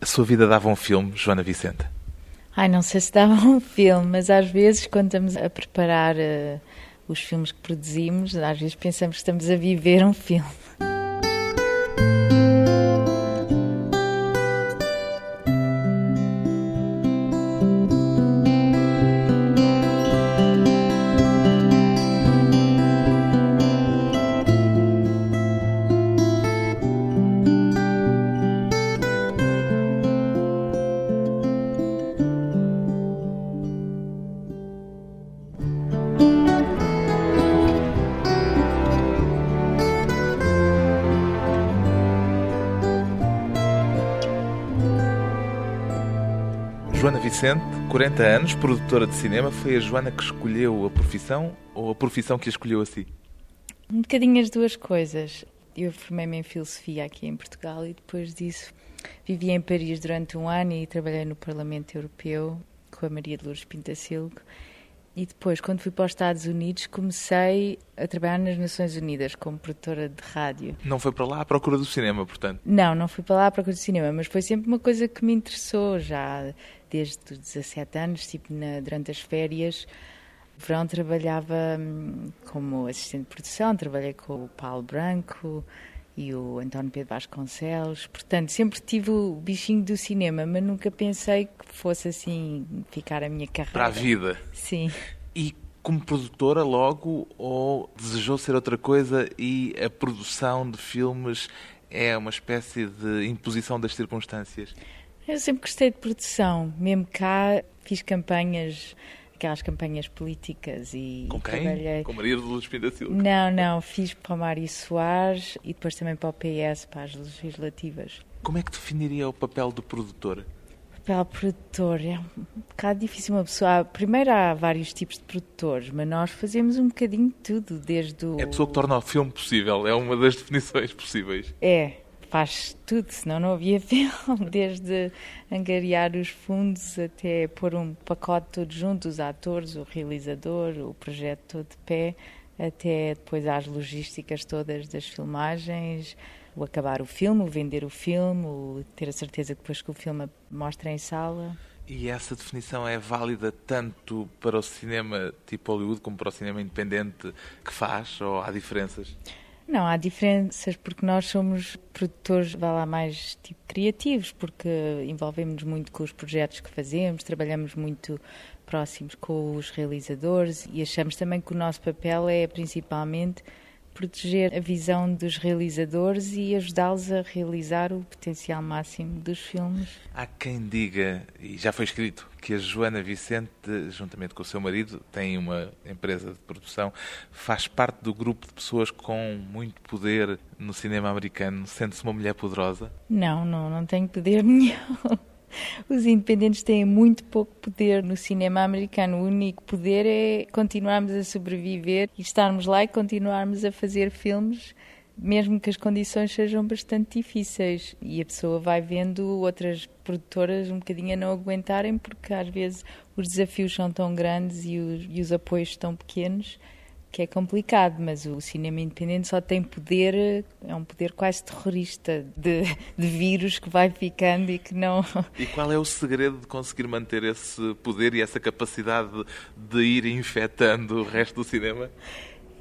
A sua vida dava um filme, Joana Vicente? Ai, não sei se dava um filme, mas às vezes, quando estamos a preparar uh, os filmes que produzimos, às vezes pensamos que estamos a viver um filme. Vicente, 40 anos, produtora de cinema, foi a Joana que escolheu a profissão ou a profissão que a escolheu a si? Um bocadinho as duas coisas. Eu formei-me em filosofia aqui em Portugal e depois disso vivi em Paris durante um ano e trabalhei no Parlamento Europeu com a Maria de Lourdes Pintacilgo. E depois, quando fui para os Estados Unidos, comecei a trabalhar nas Nações Unidas como produtora de rádio. Não foi para lá à procura do cinema, portanto? Não, não fui para lá à procura do cinema, mas foi sempre uma coisa que me interessou já desde os 17 anos, tipo na, durante as férias. Verão trabalhava hum, como assistente de produção, trabalhei com o Paulo Branco e o António Pedro Vasconcelos. Portanto, sempre tive o bichinho do cinema, mas nunca pensei que fosse assim ficar a minha carreira. Para a vida? Sim. E como produtora logo ou desejou ser outra coisa e a produção de filmes é uma espécie de imposição das circunstâncias? Eu sempre gostei de produção, mesmo cá fiz campanhas, aquelas campanhas políticas e Com quem? trabalhei. Com Maria de Lourdes Silva? Não, não, fiz para o Mário Soares e depois também para o PS, para as legislativas. Como é que definiria o papel do produtor? Papel produtor é um bocado difícil uma pessoa. Primeiro há vários tipos de produtores, mas nós fazemos um bocadinho de tudo, desde o. É a pessoa que torna o filme possível, é uma das definições possíveis. É, faz tudo, senão não havia filme, desde angariar os fundos até pôr um pacote todo junto, os atores, o realizador, o projeto todo de pé, até depois às logísticas todas das filmagens, o acabar o filme, o vender o filme, o ter a certeza que depois que o filme mostra em sala. E essa definição é válida tanto para o cinema tipo Hollywood como para o cinema independente que faz, ou há diferenças? Não, há diferenças porque nós somos produtores, vá lá, mais tipo criativos, porque envolvemos muito com os projetos que fazemos, trabalhamos muito próximos com os realizadores e achamos também que o nosso papel é principalmente proteger a visão dos realizadores e ajudá-los a realizar o potencial máximo dos filmes. Há quem diga, e já foi escrito, que a Joana Vicente, juntamente com o seu marido, tem uma empresa de produção, faz parte do grupo de pessoas com muito poder no cinema americano. Sente-se uma mulher poderosa? Não, não, não tenho poder nenhum. Os independentes têm muito pouco poder no cinema americano. O único poder é continuarmos a sobreviver e estarmos lá e continuarmos a fazer filmes, mesmo que as condições sejam bastante difíceis. E a pessoa vai vendo outras produtoras um bocadinho a não aguentarem, porque às vezes os desafios são tão grandes e os, e os apoios tão pequenos que é complicado, mas o cinema independente só tem poder, é um poder quase terrorista de, de, vírus que vai ficando e que não. E qual é o segredo de conseguir manter esse poder e essa capacidade de ir infectando o resto do cinema?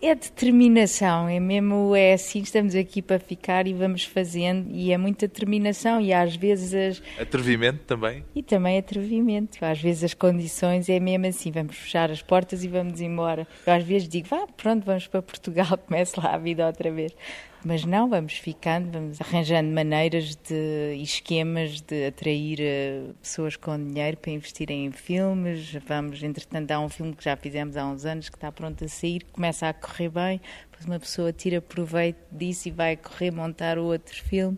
É determinação, é mesmo, é assim, estamos aqui para ficar e vamos fazendo, e é muita determinação, e às vezes as... Atrevimento também? E também atrevimento, às vezes as condições é mesmo assim, vamos fechar as portas e vamos embora. Eu às vezes digo, vá, pronto, vamos para Portugal, comece lá a vida outra vez. Mas não, vamos ficando, vamos arranjando maneiras de, esquemas de atrair uh, pessoas com dinheiro para investirem em filmes. Vamos, entretanto, há um filme que já fizemos há uns anos que está pronto a sair, começa a correr bem, depois uma pessoa tira proveito disso e vai correr montar outro filme.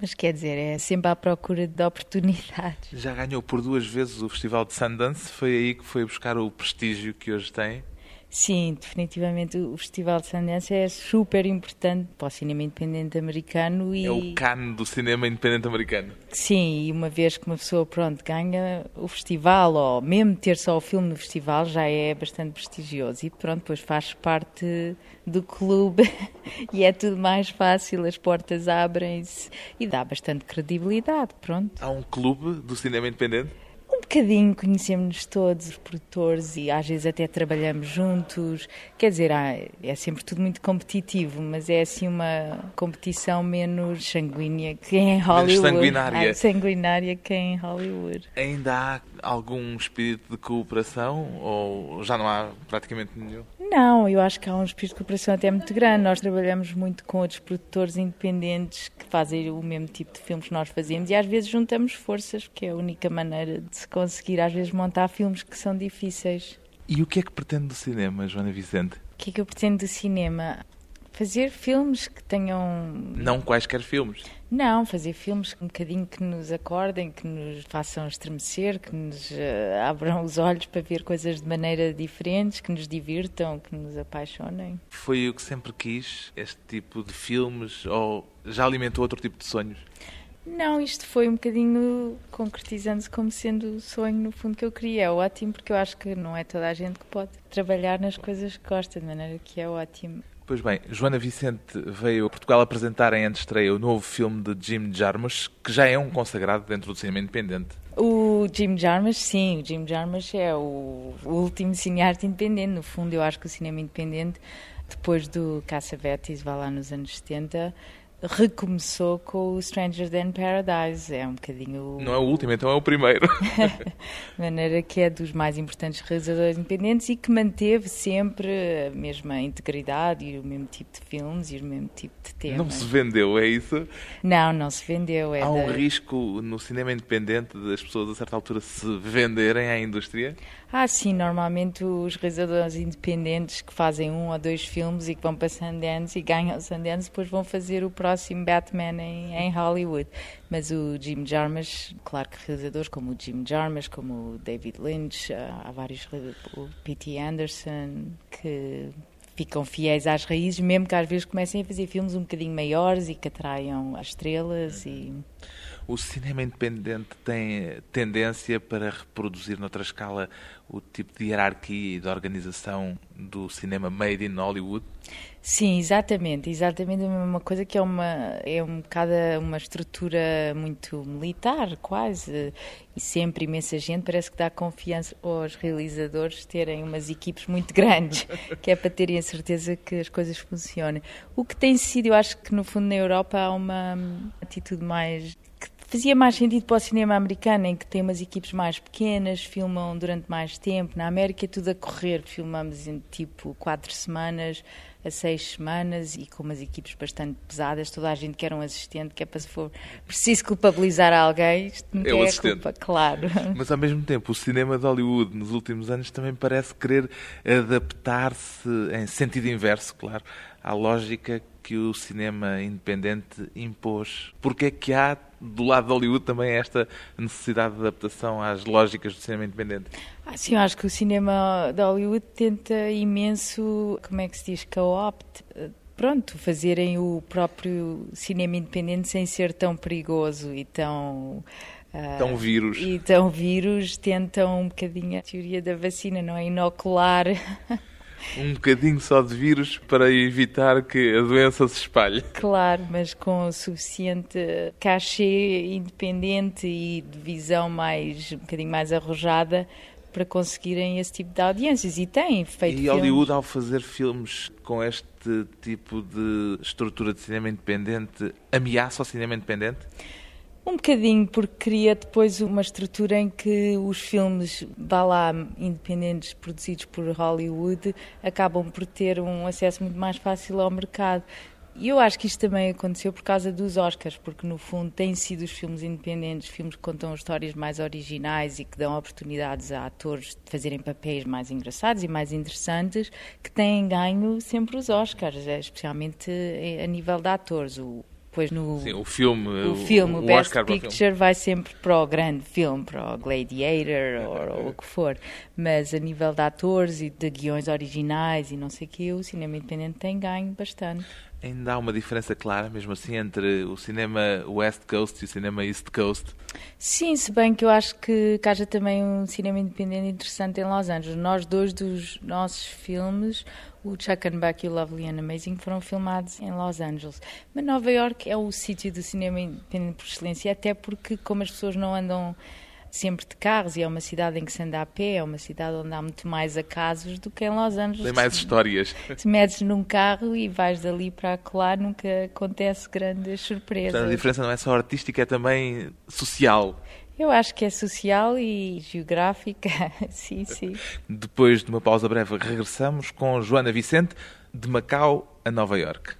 Mas quer dizer, é sempre à procura de oportunidades. Já ganhou por duas vezes o Festival de Sundance, foi aí que foi buscar o prestígio que hoje tem? Sim, definitivamente o Festival de Sundance é super importante para o cinema independente americano e é o cano do cinema independente americano. Sim, e uma vez que uma pessoa pronto ganha o festival ou mesmo ter só o filme no festival já é bastante prestigioso e pronto, depois faz parte do clube e é tudo mais fácil, as portas abrem-se e dá bastante credibilidade, pronto. Há um clube do cinema independente? Um bocadinho conhecemos-nos todos, os produtores, e às vezes até trabalhamos juntos. Quer dizer, é sempre tudo muito competitivo, mas é assim uma competição menos sanguínea que em Hollywood. Menos sanguinária. Ah, sanguinária que em Hollywood. Ainda há algum espírito de cooperação ou já não há praticamente nenhum? Não, eu acho que há um espírito de cooperação até muito grande. Nós trabalhamos muito com outros produtores independentes que fazem o mesmo tipo de filmes que nós fazemos e às vezes juntamos forças, porque é a única maneira de se conseguir às vezes montar filmes que são difíceis. E o que é que pretende do cinema, Joana Vicente? O que é que eu pretendo do cinema? Fazer filmes que tenham. Não quaisquer filmes? Não, fazer filmes um bocadinho que nos acordem, que nos façam estremecer, que nos uh, abram os olhos para ver coisas de maneira diferentes, que nos divirtam, que nos apaixonem. Foi o que sempre quis, este tipo de filmes, ou já alimentou outro tipo de sonhos? Não, isto foi um bocadinho concretizando-se como sendo o sonho, no fundo, que eu queria. É ótimo, porque eu acho que não é toda a gente que pode trabalhar nas coisas que gosta, de maneira que é ótimo. Pois bem, Joana Vicente veio a Portugal apresentar em antestreia o novo filme de Jim Jarmusch, que já é um consagrado dentro do cinema independente. O Jim Jarmusch, sim, o Jim Jarmusch é o último cineasta independente. No fundo, eu acho que o cinema independente, depois do Cassavetes, vá lá nos anos 70, recomeçou com o Stranger Than Paradise. É um bocadinho. Não é o último, então é o primeiro. de maneira que é dos mais importantes realizadores independentes e que manteve sempre a mesma integridade e o mesmo tipo de filmes e o mesmo tipo de temas. Não se vendeu, é isso? Não, não se vendeu. É Há um da... risco no cinema independente das pessoas a certa altura se venderem à indústria? Ah, sim, normalmente os realizadores independentes que fazem um ou dois filmes e que vão para Sundance e ganham Sundance, depois vão fazer o próximo Batman em, em Hollywood. Mas o Jim Jarmusch, claro que realizadores como o Jim Jarmusch, como o David Lynch, há vários, o P.T. Anderson, que ficam fiéis às raízes, mesmo que às vezes comecem a fazer filmes um bocadinho maiores e que atraiam as estrelas e o cinema independente tem tendência para reproduzir noutra escala o tipo de hierarquia e de organização do cinema made in Hollywood? Sim, exatamente, exatamente a mesma coisa que é uma é um uma estrutura muito militar, quase, e sempre imensa gente, parece que dá confiança aos realizadores terem umas equipes muito grandes, que é para terem a certeza que as coisas funcionem. O que tem sido, eu acho que no fundo na Europa há uma atitude mais fazia mais sentido para o cinema americano, em que tem umas equipes mais pequenas, filmam durante mais tempo. Na América é tudo a correr, filmamos em tipo quatro semanas a seis semanas e com umas equipes bastante pesadas. Toda a gente quer um assistente, que é para se for preciso culpabilizar alguém, isto não é o assistente. culpa, claro. Mas ao mesmo tempo, o cinema de Hollywood nos últimos anos também parece querer adaptar-se em sentido inverso, claro, à lógica que o cinema independente impôs. Porque é que há do lado de Hollywood também esta necessidade de adaptação às lógicas do cinema independente? Ah, sim, eu acho que o cinema de Hollywood tenta imenso, como é que se diz, co-opt, pronto, fazerem o próprio cinema independente sem ser tão perigoso e tão... Uh, tão vírus. E tão vírus, tentam um bocadinho a teoria da vacina, não é? Inocular um bocadinho só de vírus para evitar que a doença se espalhe. Claro, mas com o suficiente cachê independente e de visão mais um bocadinho mais arrojada para conseguirem esse tipo de audiências e têm feito E Hollywood ao fazer filmes com este tipo de estrutura de cinema independente ameaça o cinema independente? Um bocadinho, porque cria depois uma estrutura em que os filmes, vá lá, independentes, produzidos por Hollywood, acabam por ter um acesso muito mais fácil ao mercado. E eu acho que isto também aconteceu por causa dos Oscars, porque no fundo têm sido os filmes independentes, filmes que contam histórias mais originais e que dão oportunidades a atores de fazerem papéis mais engraçados e mais interessantes, que têm ganho sempre os Oscars, especialmente a nível de atores. O depois no Sim, o filme, o filme, o, o Best Oscar Picture filme. vai sempre para o grande filme, para o Gladiator ou, ou o que for. Mas a nível de atores e de guiões originais e não sei o que, o cinema independente tem ganho bastante. Ainda há uma diferença clara, mesmo assim, entre o cinema West Coast e o cinema East Coast. Sim, se bem que eu acho que, que haja também um cinema independente interessante em Los Angeles. Nós, dois dos nossos filmes, o Chuck and Buck e o Lovely and Amazing, foram filmados em Los Angeles. Mas Nova York é o sítio do cinema independente por excelência, até porque, como as pessoas não andam sempre de carros e é uma cidade em que se anda a pé, é uma cidade onde há muito mais acasos do que em Los Angeles. Tem mais histórias. Se metes num carro e vais dali para lá, nunca acontece grandes surpresas. Portanto, a diferença não é só artística, é também social. Eu acho que é social e geográfica, sim, sim. Depois de uma pausa breve, regressamos com Joana Vicente, de Macau a Nova York.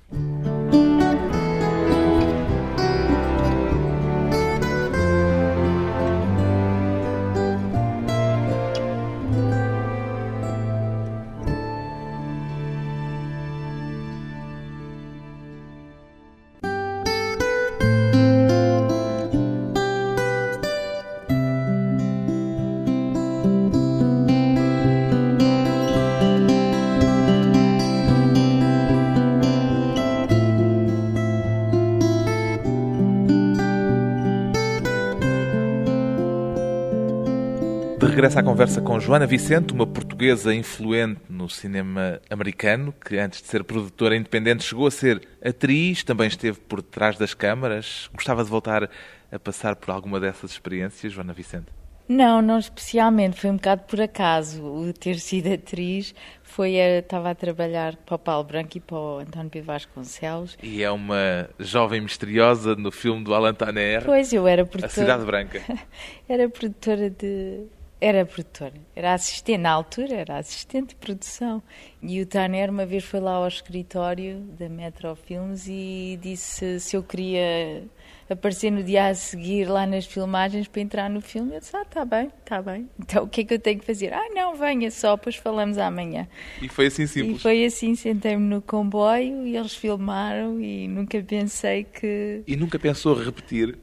À conversa com Joana Vicente, uma portuguesa influente no cinema americano, que antes de ser produtora independente chegou a ser atriz, também esteve por trás das câmaras. Gostava de voltar a passar por alguma dessas experiências, Joana Vicente? Não, não especialmente, foi um bocado por acaso. O ter sido atriz foi, a, estava a trabalhar para o Paulo Branco e para o António Pedro Vasconcelos. E é uma jovem misteriosa no filme do Alan Taner, Pois, eu era A produtora. Cidade Branca. Era produtora de. Era produtora, era assistente, na altura era assistente de produção. E o Tanner uma vez foi lá ao escritório da Metro Filmes e disse se eu queria aparecer no dia a seguir lá nas filmagens para entrar no filme. Eu disse, ah, está bem, está bem. Então o que é que eu tenho que fazer? Ah, não, venha só, depois falamos amanhã. E foi assim E simples. foi assim, sentei-me no comboio e eles filmaram e nunca pensei que... E nunca pensou repetir?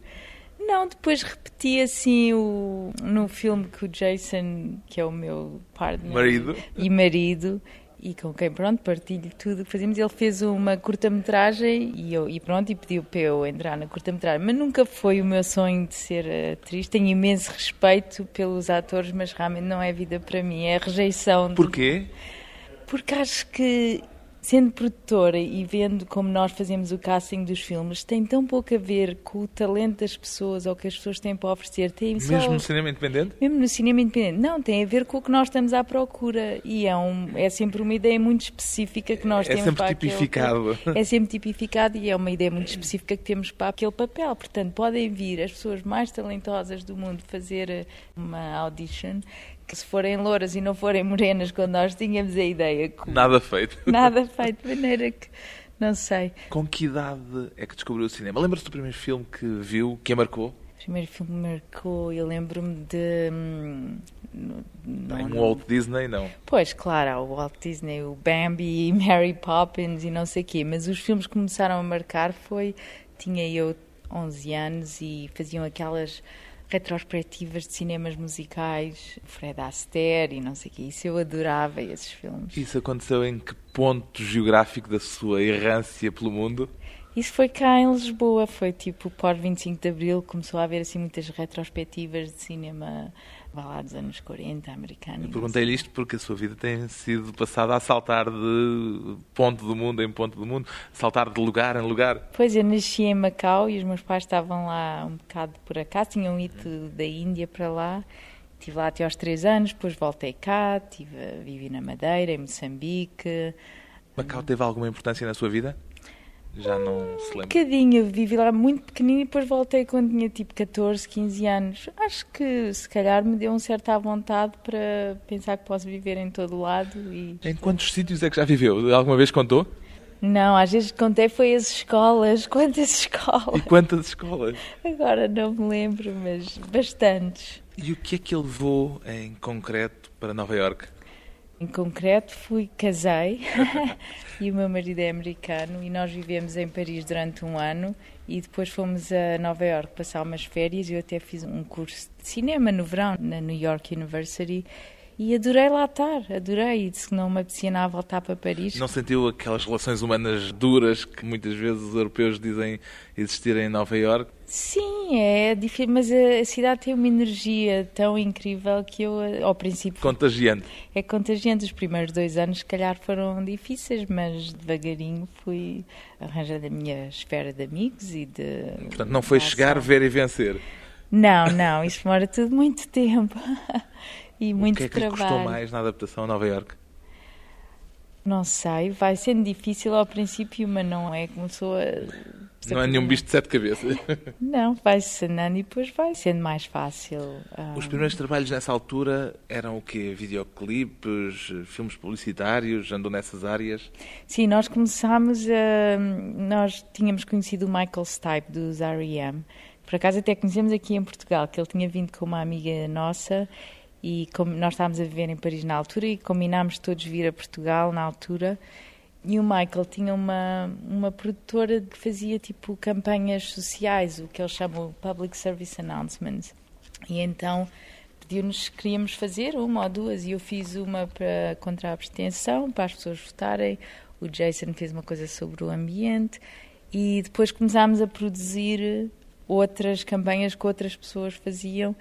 Não, depois repeti assim o, no filme que o Jason, que é o meu partner Marido. e marido, e com quem pronto partilho tudo que fazemos, ele fez uma curta-metragem e, eu, e pronto, e pediu para eu entrar na curta-metragem. Mas nunca foi o meu sonho de ser atriz. Tenho imenso respeito pelos atores, mas realmente não é vida para mim, é a rejeição. de- Porquê? porque acho que, sendo produtora e vendo como nós fazemos o casting dos filmes, tem tão pouco a ver com o talento das pessoas ou que as pessoas têm para oferecer. Tem só- Mesmo no cinema independente? mesmo no cinema independente. Não, tem a ver com o que nós estamos à procura. E é, um, é sempre uma ideia muito específica que nós É temos sempre para aquele- tipificado. é sempre tipificado e é uma ideia muito específica que temos para aquele papel. Portanto, podem vir as pessoas mais talentosas do mundo fazer eh, uma audition se forem louras e não forem morenas quando nós tínhamos a ideia que Nada feito. nada feito de maneira que não sei. Com que idade é que descobriu o cinema? Lembra-se do primeiro filme que viu, que a marcou? O primeiro filme que marcou, eu lembro-me de. hum, não, Em um não. Walt Disney, não. Pois, claro, há o Walt Disney, o Bambi, Mary Poppins e não sei o quê, mas os filmes que começaram a marcar foi. Tinha eu 11 anos e faziam aquelas retrospectivas de cinemas musicais, Fred Astaire e não sei o quê. Isso eu adorava, esses filmes. Isso aconteceu em que ponto geográfico da sua errância pelo mundo? Isso foi cá em Lisboa, foi tipo pós 25 de Abril, começou a haver assim muitas retrospectivas de cinema vá lá dos anos 40, americano. Eu perguntei-lhe isto porque a sua vida tem sido passada a saltar de ponto do mundo em ponto do mundo, saltar de lugar em lugar. Pois, eu nasci em Macau e os meus pais estavam lá um bocado por acaso, tinham ido da Índia para lá. Estive lá até aos três anos, depois voltei cá, tive, vivi na Madeira, em Moçambique. Macau teve alguma importância na sua vida? Já não se Um lembra. bocadinho, eu vivi lá muito pequenino e depois voltei quando tinha tipo 14, 15 anos. Acho que se calhar me deu um certo à vontade para pensar que posso viver em todo lado e... Em quantos sítios é que já viveu? Alguma vez contou? Não, às vezes contei foi as escolas, quantas E escolas? quantas escolas? Agora não me lembro, mas bastantes. E o que é que ele levou em concreto para Nova Iorque? Em concreto, fui, casei e o meu marido é americano e nós vivemos em Paris durante um ano e depois fomos a Nova York passar umas férias. Eu até fiz um curso de cinema no verão na New York University e adorei lá estar, adorei. E disse que não me apetecia nada voltar para Paris. Não sentiu aquelas relações humanas duras que muitas vezes os europeus dizem existirem em Nova York? Sim, é difícil, mas a cidade tem uma energia tão incrível que eu, ao princípio. Contagiante. É contagiante. Os primeiros dois anos, se calhar, foram difíceis, mas devagarinho fui arranjando a minha esfera de amigos e de. Portanto, não foi chegar, ver e vencer. Não, não, isso demora tudo muito tempo e muito o que é que trabalho. lhe custou mais na adaptação a Nova York? Não sei, vai sendo difícil ao princípio, mas não é começou a. Não é nenhum bicho de sete cabeças. Não, vai-se e depois vai sendo mais fácil. Ah, Os primeiros trabalhos nessa altura eram o quê? Videoclipes, filmes publicitários, andou nessas áreas? Sim, nós começámos a. Nós tínhamos conhecido o Michael Stipe dos R.E.M. Por acaso até conhecemos aqui em Portugal, que ele tinha vindo com uma amiga nossa e como nós estávamos a viver em Paris na altura e combinámos todos vir a Portugal na altura. E o Michael tinha uma, uma produtora que fazia tipo campanhas sociais, o que eles chamam Public Service Announcements. E então pediu-nos queríamos fazer uma ou duas, e eu fiz uma para, contra a abstenção, para as pessoas votarem. O Jason fez uma coisa sobre o ambiente. E depois começámos a produzir outras campanhas que outras pessoas faziam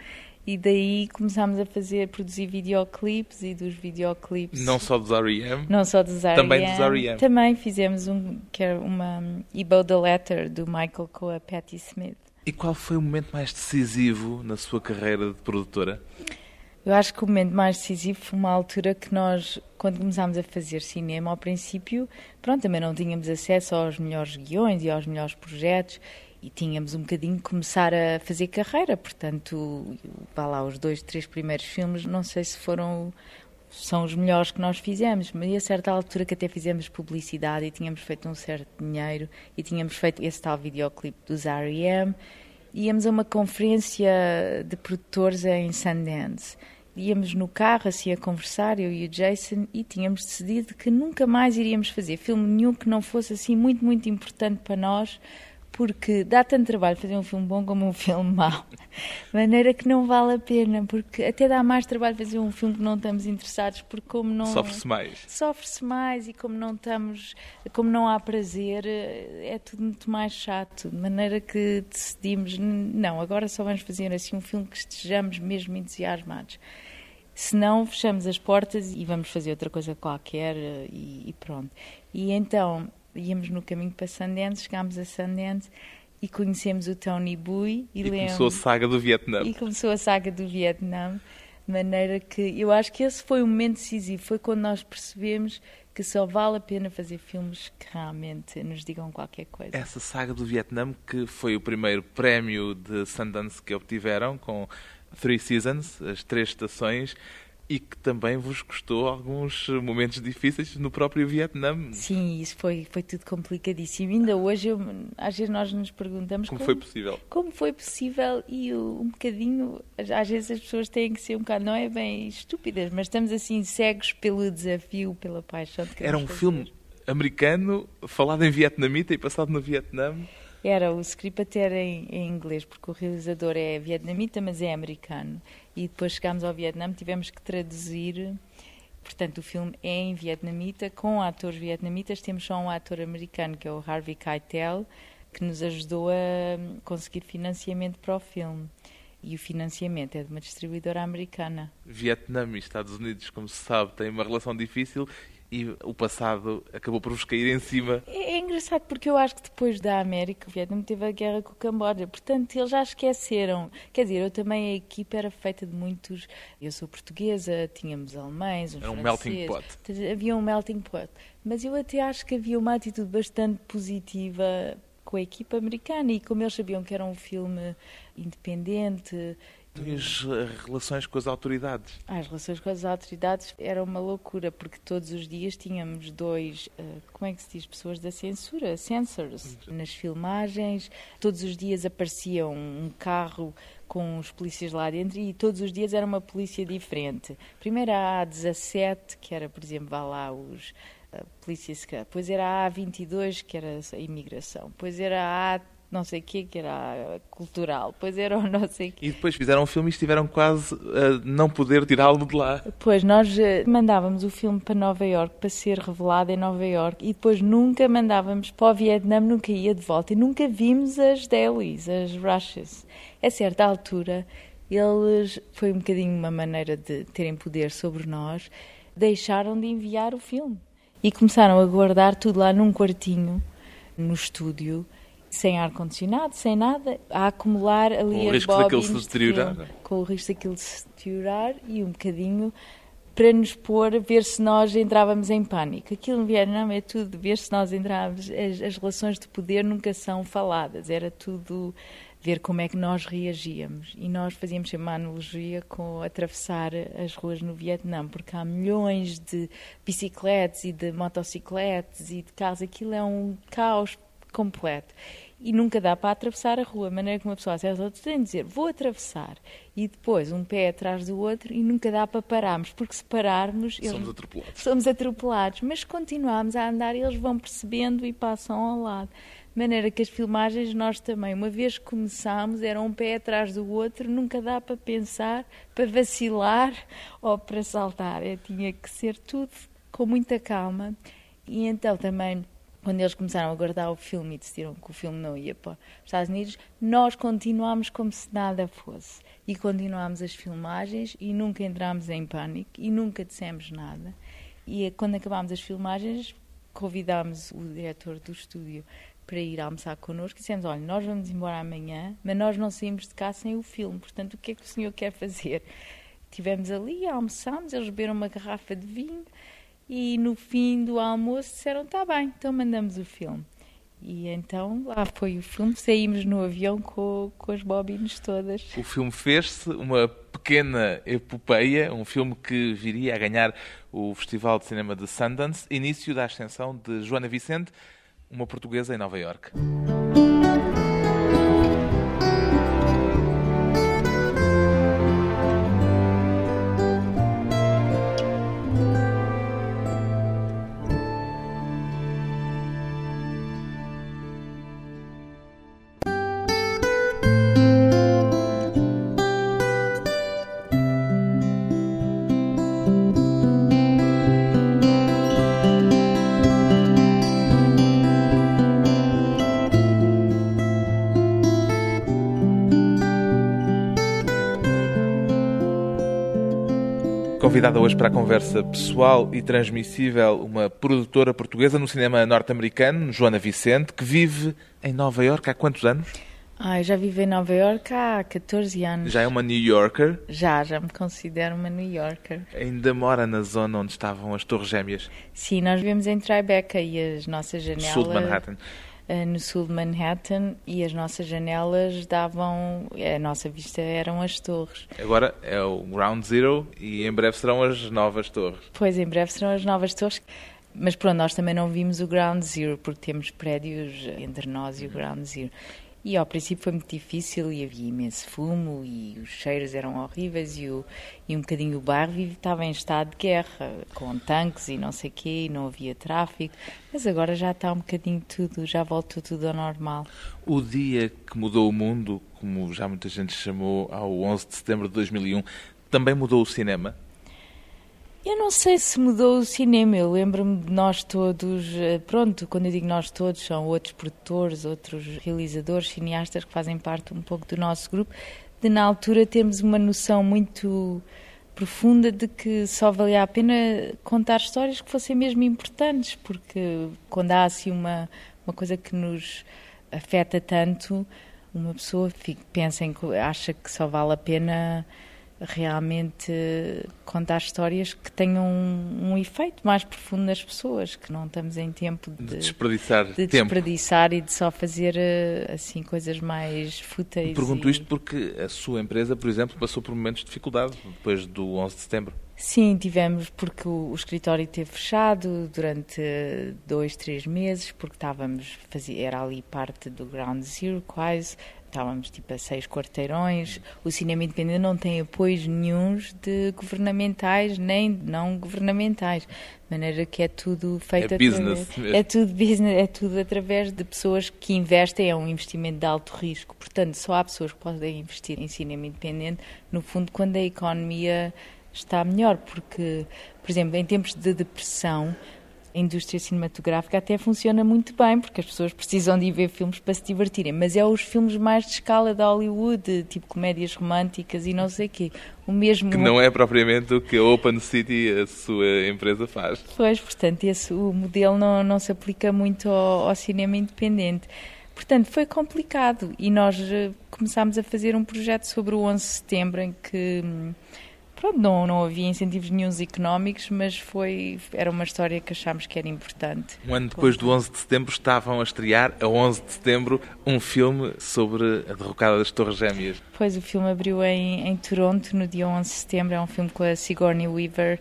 e daí começámos a fazer, produzir videoclipes e dos videoclipes... Não só dos R.E.M.? Não só dos R.E.M. Também dos R.E.M. Também fizemos um, que era uma Ebo the Letter, do Michael com a Patti Smith. E qual foi o momento mais decisivo na sua carreira de produtora? Eu acho que o momento mais decisivo foi uma altura que nós, quando começámos a fazer cinema, ao princípio, pronto, também não tínhamos acesso aos melhores guiões e aos melhores projetos e tínhamos um bocadinho que começar a fazer carreira, portanto, vá lá, os dois, três primeiros filmes, não sei se foram são os melhores que nós fizemos, mas a certa altura que até fizemos publicidade e tínhamos feito um certo dinheiro e tínhamos feito esse tal videoclipe dos R.E.M. íamos a uma conferência de produtores em Sundance íamos no carro assim a conversar, eu e o Jason, e tínhamos decidido que nunca mais iríamos fazer filme nenhum que não fosse assim muito, muito importante para nós, porque dá tanto trabalho fazer um filme bom como um filme mau. De maneira que não vale a pena, porque até dá mais trabalho fazer um filme que não estamos interessados, porque como não... Sofre-se mais. Sofre-se mais e como não estamos, como não há prazer, é tudo muito mais chato. De maneira que decidimos, não, agora só vamos fazer assim um filme que estejamos mesmo entusiasmados. Se não, fechamos as portas e vamos fazer outra coisa qualquer e, e pronto. E então íamos no caminho para Sundance, chegámos a Sundance e conhecemos o Tony Bui. E, e começou a saga do Vietnã. E começou a saga do Vietnã, de maneira que eu acho que esse foi o momento decisivo, foi quando nós percebemos que só vale a pena fazer filmes que realmente nos digam qualquer coisa. Essa saga do Vietnã, que foi o primeiro prémio de Sundance que obtiveram, com Three Seasons, as três estações, e que também vos custou alguns momentos difíceis no próprio Vietnã. Sim, isso foi, foi tudo complicadíssimo. Ainda hoje, eu, às vezes, nós nos perguntamos como, como foi possível. Como foi possível e um bocadinho, às vezes as pessoas têm que ser um bocado, não é bem estúpidas, mas estamos assim cegos pelo desafio, pela paixão. De Era um fazer. filme americano, falado em vietnamita e passado no Vietnã. Era, o script até era em, em, inglês, porque o realizador é vietnamita, mas é americano. E depois chegámos ao Vietnã, tivemos que traduzir. Portanto, o filme é em vietnamita, com atores vietnamitas. Temos só um ator americano, que é o Harvey Keitel, que nos ajudou a conseguir financiamento para o filme. E o financiamento é de uma distribuidora americana. Vietnã e Estados Unidos, como se sabe, têm uma relação difícil e o passado acabou por vos cair em cima. É, é, engraçado porque eu acho que depois da América, o Vietnã teve a guerra com o Camboja, portanto eles já esqueceram. Quer dizer, eu também, a equipa era feita de muitos. Eu sou portuguesa, tínhamos alemães, uns Era um melting pot. Havia um melting pot. Mas eu até acho que havia uma atitude bastante positiva com a equipa americana e como eles sabiam que era um filme independente as eh, relações com as autoridades? Ah, as relações com as autoridades era uma loucura, porque todos os dias tínhamos dois, uh, como é que se diz, pessoas da censura, censors, nas filmagens. Todos os dias aparecia um carro com os polícias lá dentro e todos os dias era uma polícia diferente. Primeiro a A17, que era, por exemplo, vá lá os a polícia secreta. Depois era a A22, que era a imigração. Depois era A não sei o quê, que era cultural, depois era o não sei quê. E depois fizeram um filme e estiveram quase a não poder tirá-lo de lá. Pois, nós eh, mandávamos o filme para Nova York para ser revelado em Nova York e depois nunca mandávamos para o Vietnã, nunca ia de volta e nunca vimos as Delhis, as Rushes. A certa altura, eles, foi um bocadinho uma maneira de terem poder sobre nós, deixaram de enviar o filme e começaram a guardar tudo lá num quartinho no estúdio sem ar-condicionado, sem nada, a acumular ali com o risco daquilo se deteriorar. Com o risco daquilo se deteriorar e um bocadinho para nos pôr, ver se nós entrávamos em pânico. Aquilo no Vietnã é tudo, ver se nós entrávamos, as, as relações de poder nunca são faladas, era tudo ver como é que nós reagíamos. E nós fazíamos sempre uma analogia com atravessar as ruas no Vietnã, porque há milhões de bicicletas e de motocicletas e de carros, aquilo é um caos completo. E nunca dá para atravessar a rua. A maneira como uma pessoa aos outros tem de dizer vou atravessar e depois um pé atrás do outro e nunca dá para pararmos, porque se pararmos. Somos eles... atropelados. Somos atropelados, mas continuamos a andar e eles vão percebendo e passam ao lado. De maneira que as filmagens, nós também, uma vez que começámos, era um pé atrás do outro, nunca dá para pensar, para vacilar ou para saltar. É, tinha que ser tudo com muita calma. E então também quando eles começaram a guardar o filme e decidiram que o filme não ia para os Estados Unidos, nós continuámos como se nada fosse. E continuámos as filmagens e nunca entramos em pânico e nunca dissemos nada. E quando acabámos as filmagens, convidámos o diretor do estúdio para ir almoçar connosco e dissemos: Olha, nós vamos embora amanhã, mas nós não saímos de cá sem o filme, portanto, o que é que o senhor quer fazer? Estivemos ali, almoçámos, eles beberam uma garrafa de vinho e no fim do almoço disseram: tá bem, então mandamos o filme. E então lá foi o filme, saímos no avião com, com as bobinas todas. O filme fez-se uma pequena epopeia, um filme que viria a ganhar o Festival de Cinema de Sundance, início da ascensão de Joana Vicente, uma portuguesa em Nova Iorque. Para a conversa pessoal e transmissível uma produtora portuguesa no cinema norte-americano, Joana Vicente, que vive em Nova Iorque há quantos anos? Ah, já vivo em Nova Iorque há 14 anos. Já é uma New Yorker? Já, já me considero uma New Yorker. Ainda mora na zona onde estavam as Torres Gêmeas? Sim, nós vivemos em Tribeca e as nossas janelas... Sul de Manhattan. Eh, no sul de Manhattan e as nossas janelas davam, a nossa vista eram as torres. Agora é o Ground Zero e em breve serão as novas torres. Pois, em breve serão as novas torres. Mas pronto, nós também não vimos o Ground Zero, porque temos prédios entre nós e o Ground Zero. E ao princípio foi muito difícil e havia imenso fumo e os cheiros eram horríveis e, o, e um bocadinho o bairro estava em estado de guerra, com tanques e não sei o quê, e não havia tráfico. Mas agora já está um bocadinho tudo, já voltou tudo ao normal. O dia que mudou o mundo, como já muita gente chamou ao 11 de setembro de 2001, também mudou o cinema? Eu não sei se mudou o cinema. Eu lembro-me de nós todos, eh, pronto, quando eu digo nós todos, são outros produtores, outros realizadores, cineastas que fazem parte um pouco do nosso grupo, de na altura termos uma noção muito profunda de que só valia a pena contar histórias que fossem mesmo importantes, porque quando há assim uma, uma coisa que nos afeta tanto, uma pessoa fica, pensa em, acha que só vale a pena realmente contar histórias que tenham um, um, efeito mais profundo nas pessoas, que não estamos em tempo de, de desperdiçar de tempo. desperdiçar e de só fazer eh, assim coisas mais fúteis. Pergunto e... isto porque a sua empresa, por exemplo, passou por momentos de dificuldade depois do 11 de setembro. Sim, tivemos porque o, o escritório esteve fechado durante dois, três meses, porque estávamos, fazia, era ali parte do Ground Zero quase, estávamos tipo a seis quarteirões. O cinema independente não tem apoios nenhums de governamentais nem não governamentais, de maneira que é tudo feito é business através, é tudo business, é tudo através de pessoas que investem, é um investimento de alto risco. Portanto, só há pessoas que podem investir em cinema independente, no fundo, quando a economia está melhor, porque, por exemplo, em tempos de depressão, a indústria cinematográfica até funciona muito bem, porque as pessoas precisam de ir ver filmes para se divertirem, mas é os filmes mais de escala da Hollywood, tipo comédias românticas e não sei o quê. O mesmo... Que não é propriamente o que a Open City, a sua empresa, faz. Pois, portanto, esse, o modelo não, não se aplica muito ao, ao cinema independente. Portanto, foi complicado e nós eh, começámos a fazer um projeto sobre o 11 de setembro em que hum, pronto, não, não havia incentivos nenhums económicos, mas foi, era uma história que achámos que era importante. Um ano depois do 11 de setembro estavam a estrear, a 11 de setembro, um filme sobre a derrocada das Torres Gêmeas. Pois, o filme abriu em, em Toronto no dia 11 de setembro, é um filme com a Sigourney Weaver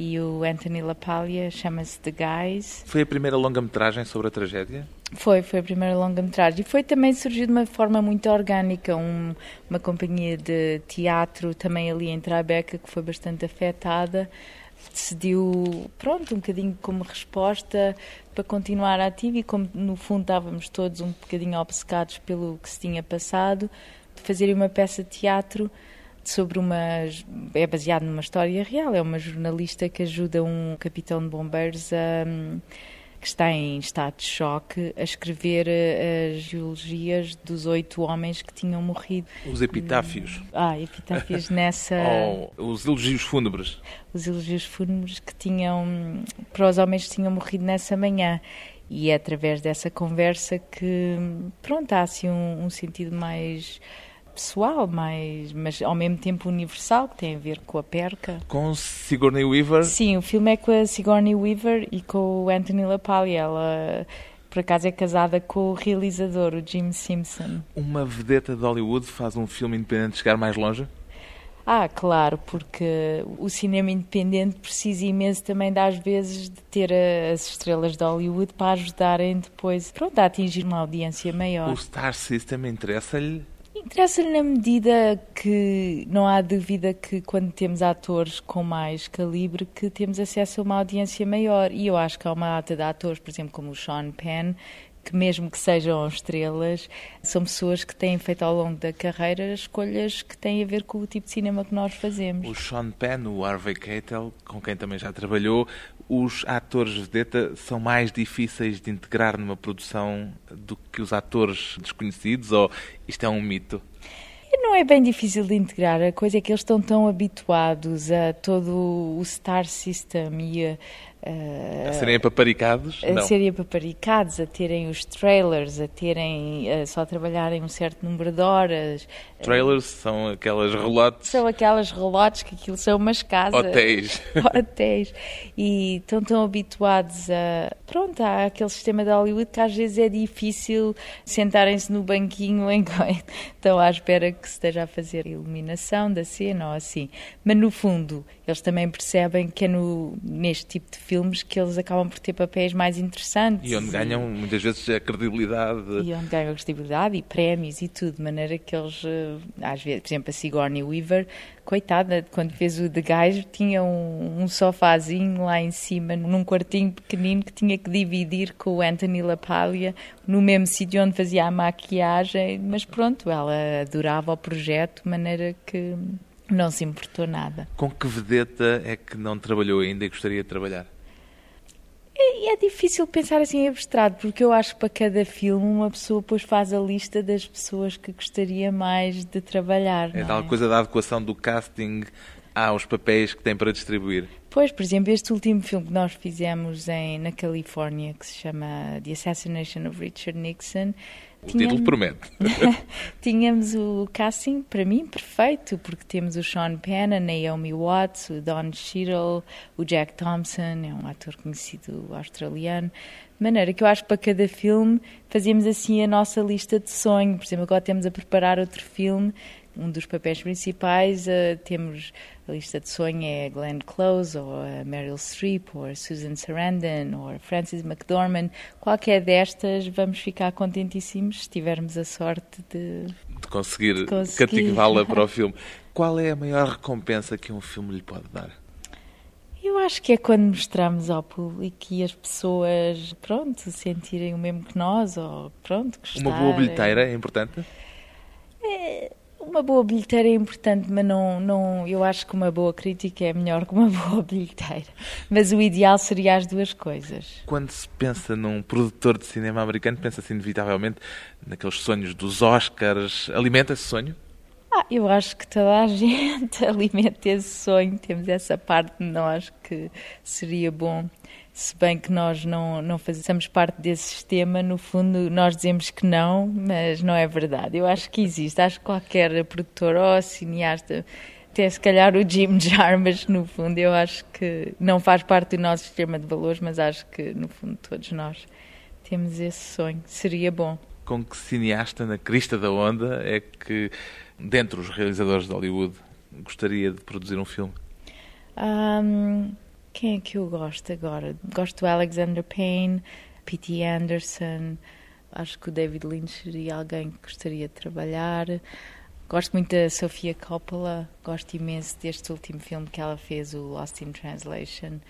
e o Anthony LaPaglia, chama-se The Guys. Foi a primeira longa-metragem sobre a tragédia? Foi, foi a primeira longa-metragem. E foi também surgiu de uma forma muito orgânica. Um, uma companhia de teatro também ali em Trabeca que foi bastante afetada. Decidiu, pronto, um bocadinho como resposta para continuar ativo e como no fundo estávamos todos um bocadinho obcecados pelo que se tinha passado, de fazer uma peça de teatro sobre uma. é baseado numa história real. É uma jornalista que ajuda um capitão de bombeiros a que está em estado de choque, a escrever eh, as geologias dos oito homens que tinham morrido. Os epitáfios. Ah, epitáfios nessa. Oh, os elogios fúnebres. Os elogios fúnebres que tinham. para os homens que tinham morrido nessa manhã. E é através dessa conversa que, pronto, há assim um, um sentido mais pessoal, mas, mas ao mesmo tempo universal, que tem a ver com a perca. Com Sigourney Weaver? Sim, o filme é com a Sigourney Weaver e com o Anthony LaPaglia. Ela, por acaso, é casada com o realizador, o Jim Simpson. Uma vedeta de Hollywood faz um filme independente chegar mais longe? Ah, claro, porque o cinema independente precisa imenso também, das vezes, de ter as estrelas de Hollywood para ajudarem depois pronto, a atingir uma audiência maior. O Star System interessa-lhe Interessa-lhe na medida que não há dúvida que quando temos atores com mais calibre que temos acesso a uma audiência maior e eu acho que há uma ata de atores, por exemplo, como o Sean Penn, que mesmo que sejam estrelas, são pessoas que têm feito ao longo da carreira escolhas que têm a ver com o tipo de cinema que nós fazemos. O Sean Penn, o Harvey Keitel, com quem também já trabalhou, os atores vedeta são mais difíceis de integrar numa produção do que os atores desconhecidos ou isto é um mito? Não é bem difícil de integrar, a coisa é que eles estão tão habituados a todo o star system e a, a serem apaparicados? A não. serem apaparicados, a terem os trailers, a terem a só trabalharem um certo número de horas. Trailers são aquelas relotes? São aquelas relotes que aquilo são umas casas. Hotéis. Hotéis. E estão tão habituados a. Pronto, há aquele sistema de Hollywood que às vezes é difícil sentarem-se no banquinho enquanto estão à espera que se esteja a fazer a iluminação da cena ou assim. Mas no fundo, eles também percebem que é no, neste tipo de filmes que eles acabam por ter papéis mais interessantes. E onde ganham muitas vezes a credibilidade. E onde ganham a credibilidade e prémios e tudo, de maneira que eles, eh, às vezes, por exemplo, a Sigourney Weaver, coitada, quando fez o The Guys, tinha um, um sofazinho lá em cima, num quartinho pequenino que tinha que dividir com o Anthony LaPaglia, no mesmo sítio onde fazia a maquiagem, mas pronto, ela adorava o projeto, de maneira que não se importou nada. Com que vedeta é que não trabalhou ainda e gostaria de trabalhar? É, é, difícil pensar assim em abstrato, porque eu acho que para cada filme uma pessoa depois faz a lista das pessoas que gostaria mais de trabalhar. É tal é? coisa da adequação do casting aos papéis que tem para distribuir. Pois, por exemplo, este último filme que nós fizemos em, na Califórnia, que se chama The Assassination of Richard Nixon, O título promete. Tínhamos o casting, para mim, perfeito, porque temos o Sean Penn, a Naomi Watts, o Don Cheadle, o Jack Thompson, é um ator conhecido australiano. De maneira que eu acho que para cada filme fazíamos assim a nossa lista de sonho. Por exemplo, agora temos a preparar outro filme um dos papéis principais, uh, temos a lista de sonho é Glenn Close, ou a Meryl Streep, ou Susan Sarandon, ou Frances McDormand. Qualquer destas, vamos ficar contentíssimos se tivermos a sorte de, de conseguir, conseguir. cativá-la para o filme. Qual é a maior recompensa que um filme lhe pode dar? Eu acho que é quando mostramos ao público e as pessoas, pronto, sentirem o mesmo que nós, ou pronto, gostarem. Uma boa bilheteira é importante? É, uma boa bilheteira é importante, mas não, não, eu acho que uma boa crítica é melhor que uma boa bilheteira. Mas o ideal seria as duas coisas. Quando se pensa num produtor de cinema americano, pensa-se inevitavelmente naqueles sonhos dos Oscars. Alimenta esse sonho? Ah, eu acho que toda a gente alimenta esse sonho. Temos essa parte de nós que seria bom se bem que nós não, não fazemos parte desse sistema, no fundo nós dizemos que não, mas não é verdade. Eu acho que existe, acho que qualquer produtor ou cineasta, até se calhar o Jim Jarmusch, no fundo, eu acho que não faz parte do nosso sistema de valores, mas acho que no fundo todos nós temos esse sonho. Seria bom. Com que cineasta na crista da onda é que, dentre os realizadores de Hollywood, gostaria de produzir um filme? Um, quem é que eu gosto agora? Gosto do Alexander Payne, P.T. Anderson, acho que o David Lynch seria alguém que gostaria de trabalhar. Gosto muito da Sofia Coppola, gosto imenso deste último filme que ela fez, o Lost in Translation.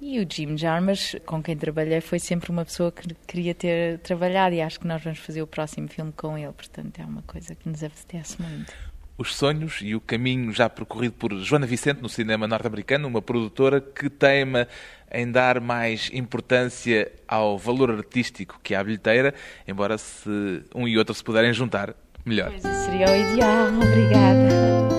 E o Jim Jarmusch, com quem trabalhei, foi sempre uma pessoa que queria ter trabalhado e acho que nós vamos fazer o próximo filme com ele, portanto é uma coisa que nos apetece muito os sonhos e o caminho já percorrido por Joana Vicente no cinema norte-americano, uma produtora que teima em dar mais importância ao valor artístico que à bilheteira, embora se um e outro se puderem juntar, melhor. Pois seria o ideal. Obrigada.